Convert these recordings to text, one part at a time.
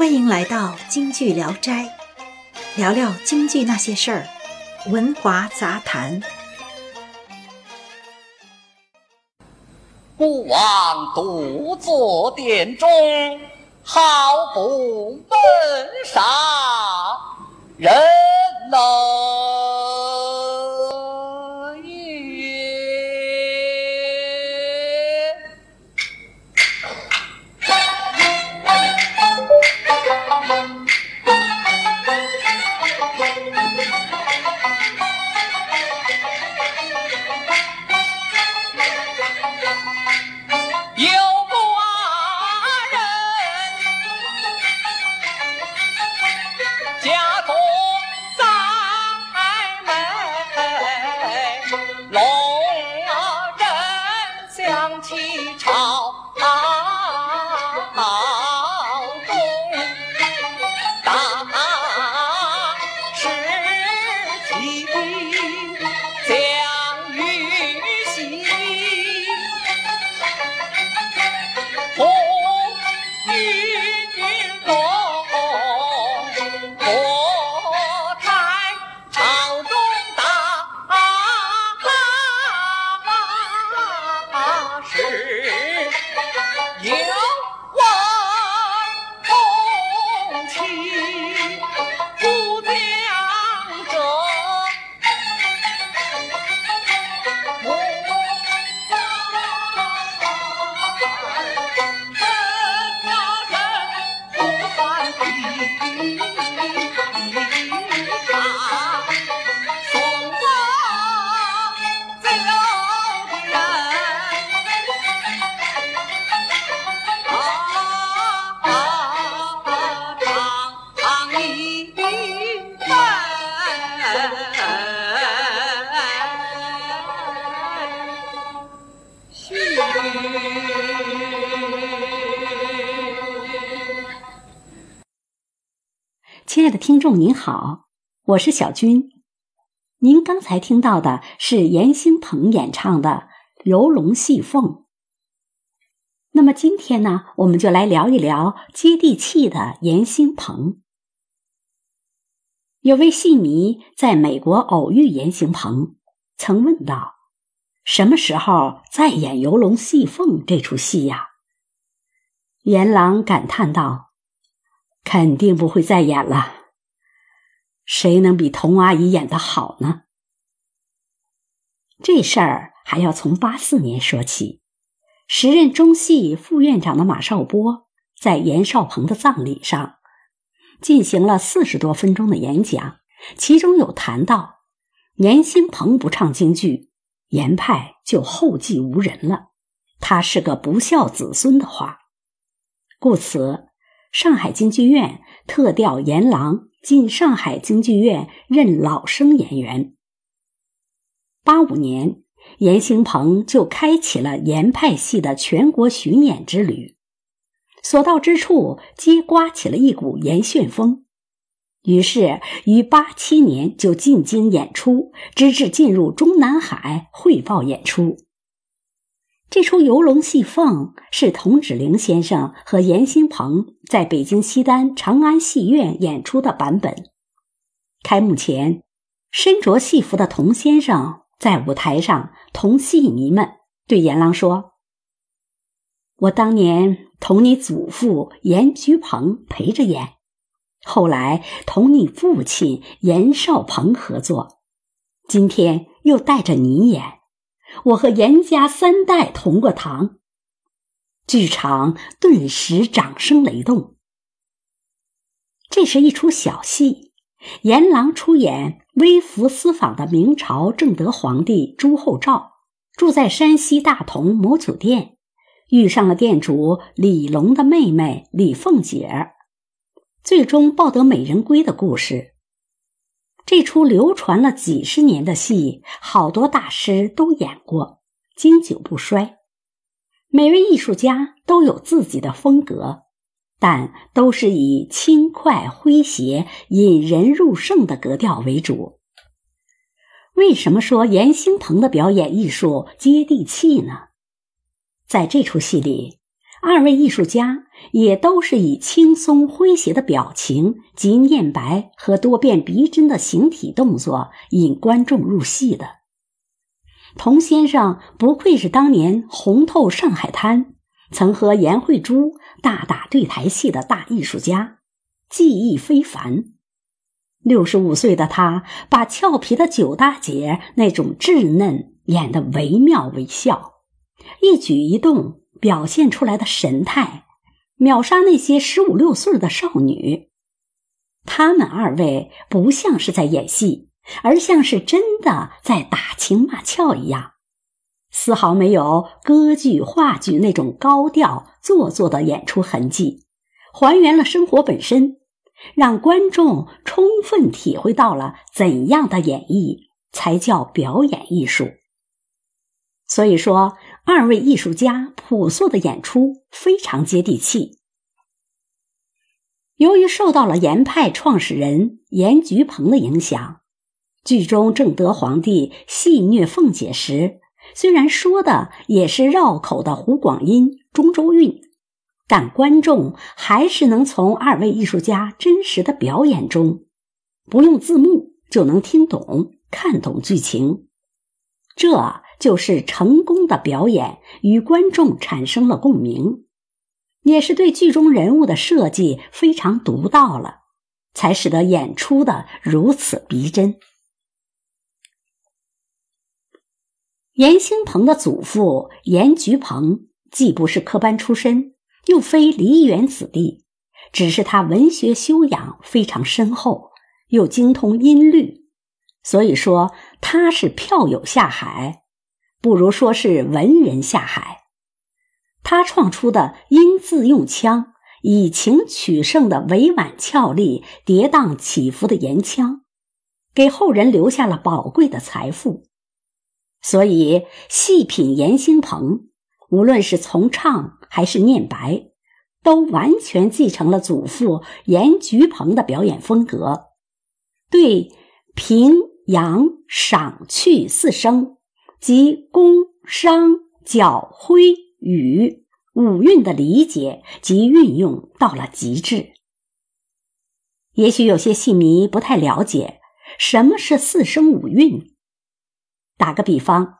欢迎来到京剧聊斋，聊聊京剧那些事儿，文华杂谈。孤王独坐殿中，好不闷杀听众您好，我是小军。您刚才听到的是严兴鹏演唱的《游龙戏凤》。那么今天呢，我们就来聊一聊接地气的严兴鹏。有位戏迷在美国偶遇严兴鹏，曾问道：“什么时候再演《游龙戏凤》这出戏呀？”阎郎感叹道。肯定不会再演了。谁能比童阿姨演的好呢？这事儿还要从八四年说起。时任中戏副院长的马少波在严少鹏的葬礼上进行了四十多分钟的演讲，其中有谈到严兴鹏不唱京剧，严派就后继无人了，他是个不孝子孙的话，故此。上海京剧院特调严郎进上海京剧院任老生演员。八五年，严兴鹏就开启了严派戏的全国巡演之旅，所到之处皆刮起了一股严旋风。于是，于八七年就进京演出，直至进入中南海汇报演出。这出《游龙戏凤》是童芷苓先生和严兴鹏在北京西单长安戏院演出的版本。开幕前，身着戏服的童先生在舞台上同戏迷们对阎郎说：“我当年同你祖父严居鹏陪着演，后来同你父亲严少鹏合作，今天又带着你演。”我和严家三代同过堂，剧场顿时掌声雷动。这是一出小戏，阎郎出演微服私访的明朝正德皇帝朱厚照，住在山西大同某酒店，遇上了店主李龙的妹妹李凤姐，最终抱得美人归的故事。这出流传了几十年的戏，好多大师都演过，经久不衰。每位艺术家都有自己的风格，但都是以轻快诙谐、引人入胜的格调为主。为什么说严兴鹏的表演艺术接地气呢？在这出戏里，二位艺术家也都是以轻松诙谐的表情及念白和多变逼真的形体动作引观众入戏的。童先生不愧是当年红透上海滩、曾和颜慧珠大打对台戏的大艺术家，技艺非凡。六十五岁的他，把俏皮的九大姐那种稚嫩演得惟妙惟肖，一举一动。表现出来的神态，秒杀那些十五六岁的少女。他们二位不像是在演戏，而像是真的在打情骂俏一样，丝毫没有歌剧、话剧那种高调做作的演出痕迹，还原了生活本身，让观众充分体会到了怎样的演绎才叫表演艺术。所以说。二位艺术家朴素的演出非常接地气。由于受到了严派创始人严菊鹏的影响，剧中正德皇帝戏虐凤姐时，虽然说的也是绕口的胡广音、中州韵，但观众还是能从二位艺术家真实的表演中，不用字幕就能听懂、看懂剧情。这。就是成功的表演与观众产生了共鸣，也是对剧中人物的设计非常独到了，才使得演出的如此逼真。严兴鹏的祖父严菊鹏既不是科班出身，又非梨园子弟，只是他文学修养非常深厚，又精通音律，所以说他是票友下海。不如说是文人下海，他创出的音字用腔、以情取胜的委婉俏丽、跌宕起伏的言腔，给后人留下了宝贵的财富。所以，细品严兴鹏，无论是从唱还是念白，都完全继承了祖父严菊鹏的表演风格，对平阳赏去四声。即宫商角徽语五韵的理解及运用到了极致。也许有些戏迷不太了解什么是四声五韵。打个比方，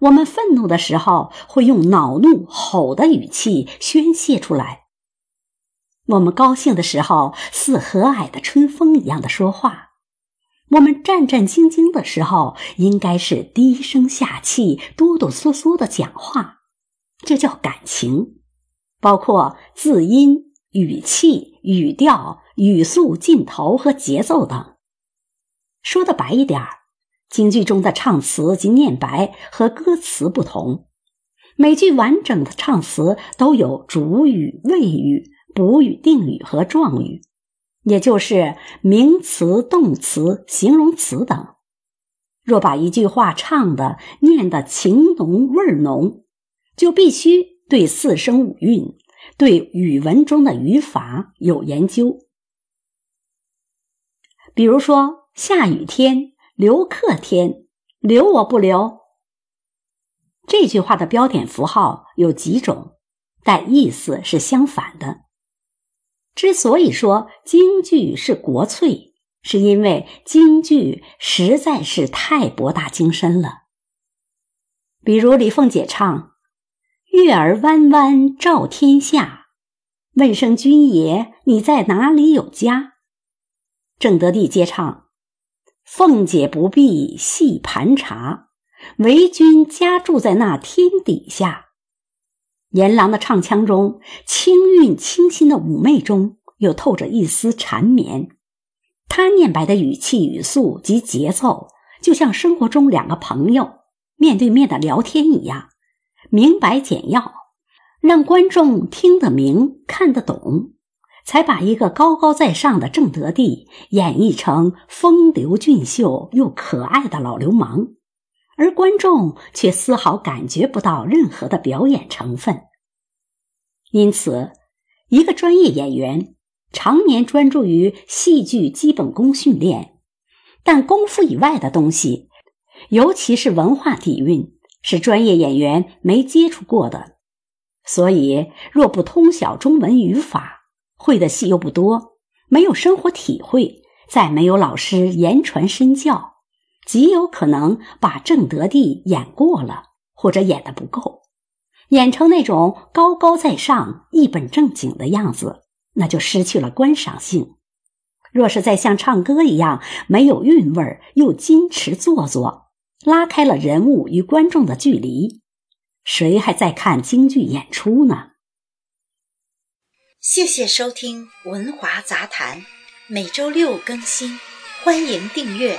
我们愤怒的时候会用恼怒吼的语气宣泄出来；我们高兴的时候似和蔼的春风一样的说话。我们战战兢兢的时候，应该是低声下气、哆哆嗦嗦的讲话，这叫感情，包括字音、语气、语调、语速、劲头和节奏等。说的白一点，京剧中的唱词及念白和歌词不同，每句完整的唱词都有主语、谓语、补语、定语和状语。也就是名词、动词、形容词等。若把一句话唱的、念的情浓味浓，就必须对四声五韵、对语文中的语法有研究。比如说，下雨天、留客天，留我不留。这句话的标点符号有几种，但意思是相反的。之所以说京剧是国粹，是因为京剧实在是太博大精深了。比如李凤姐唱“月儿弯弯照天下，问声君爷你在哪里有家”，正德帝接唱“凤姐不必细盘查，为君家住在那天底下”。阎郎的唱腔中，清韵清新的妩媚中，又透着一丝缠绵。他念白的语气、语速及节奏，就像生活中两个朋友面对面的聊天一样，明白简要，让观众听得明、看得懂，才把一个高高在上的正德帝演绎成风流俊秀又可爱的老流氓。而观众却丝毫感觉不到任何的表演成分，因此，一个专业演员常年专注于戏剧基本功训练，但功夫以外的东西，尤其是文化底蕴，是专业演员没接触过的。所以若不通晓中文语法，会的戏又不多，没有生活体会，再没有老师言传身教，极有可能把正德帝演过了，或者演的不够，演成那种高高在上、一本正经的样子，那就失去了观赏性。若是再像唱歌一样没有韵味，又矜持做作，拉开了人物与观众的距离，谁还在看京剧演出呢？谢谢收听《文华杂谈》，每周六更新，欢迎订阅。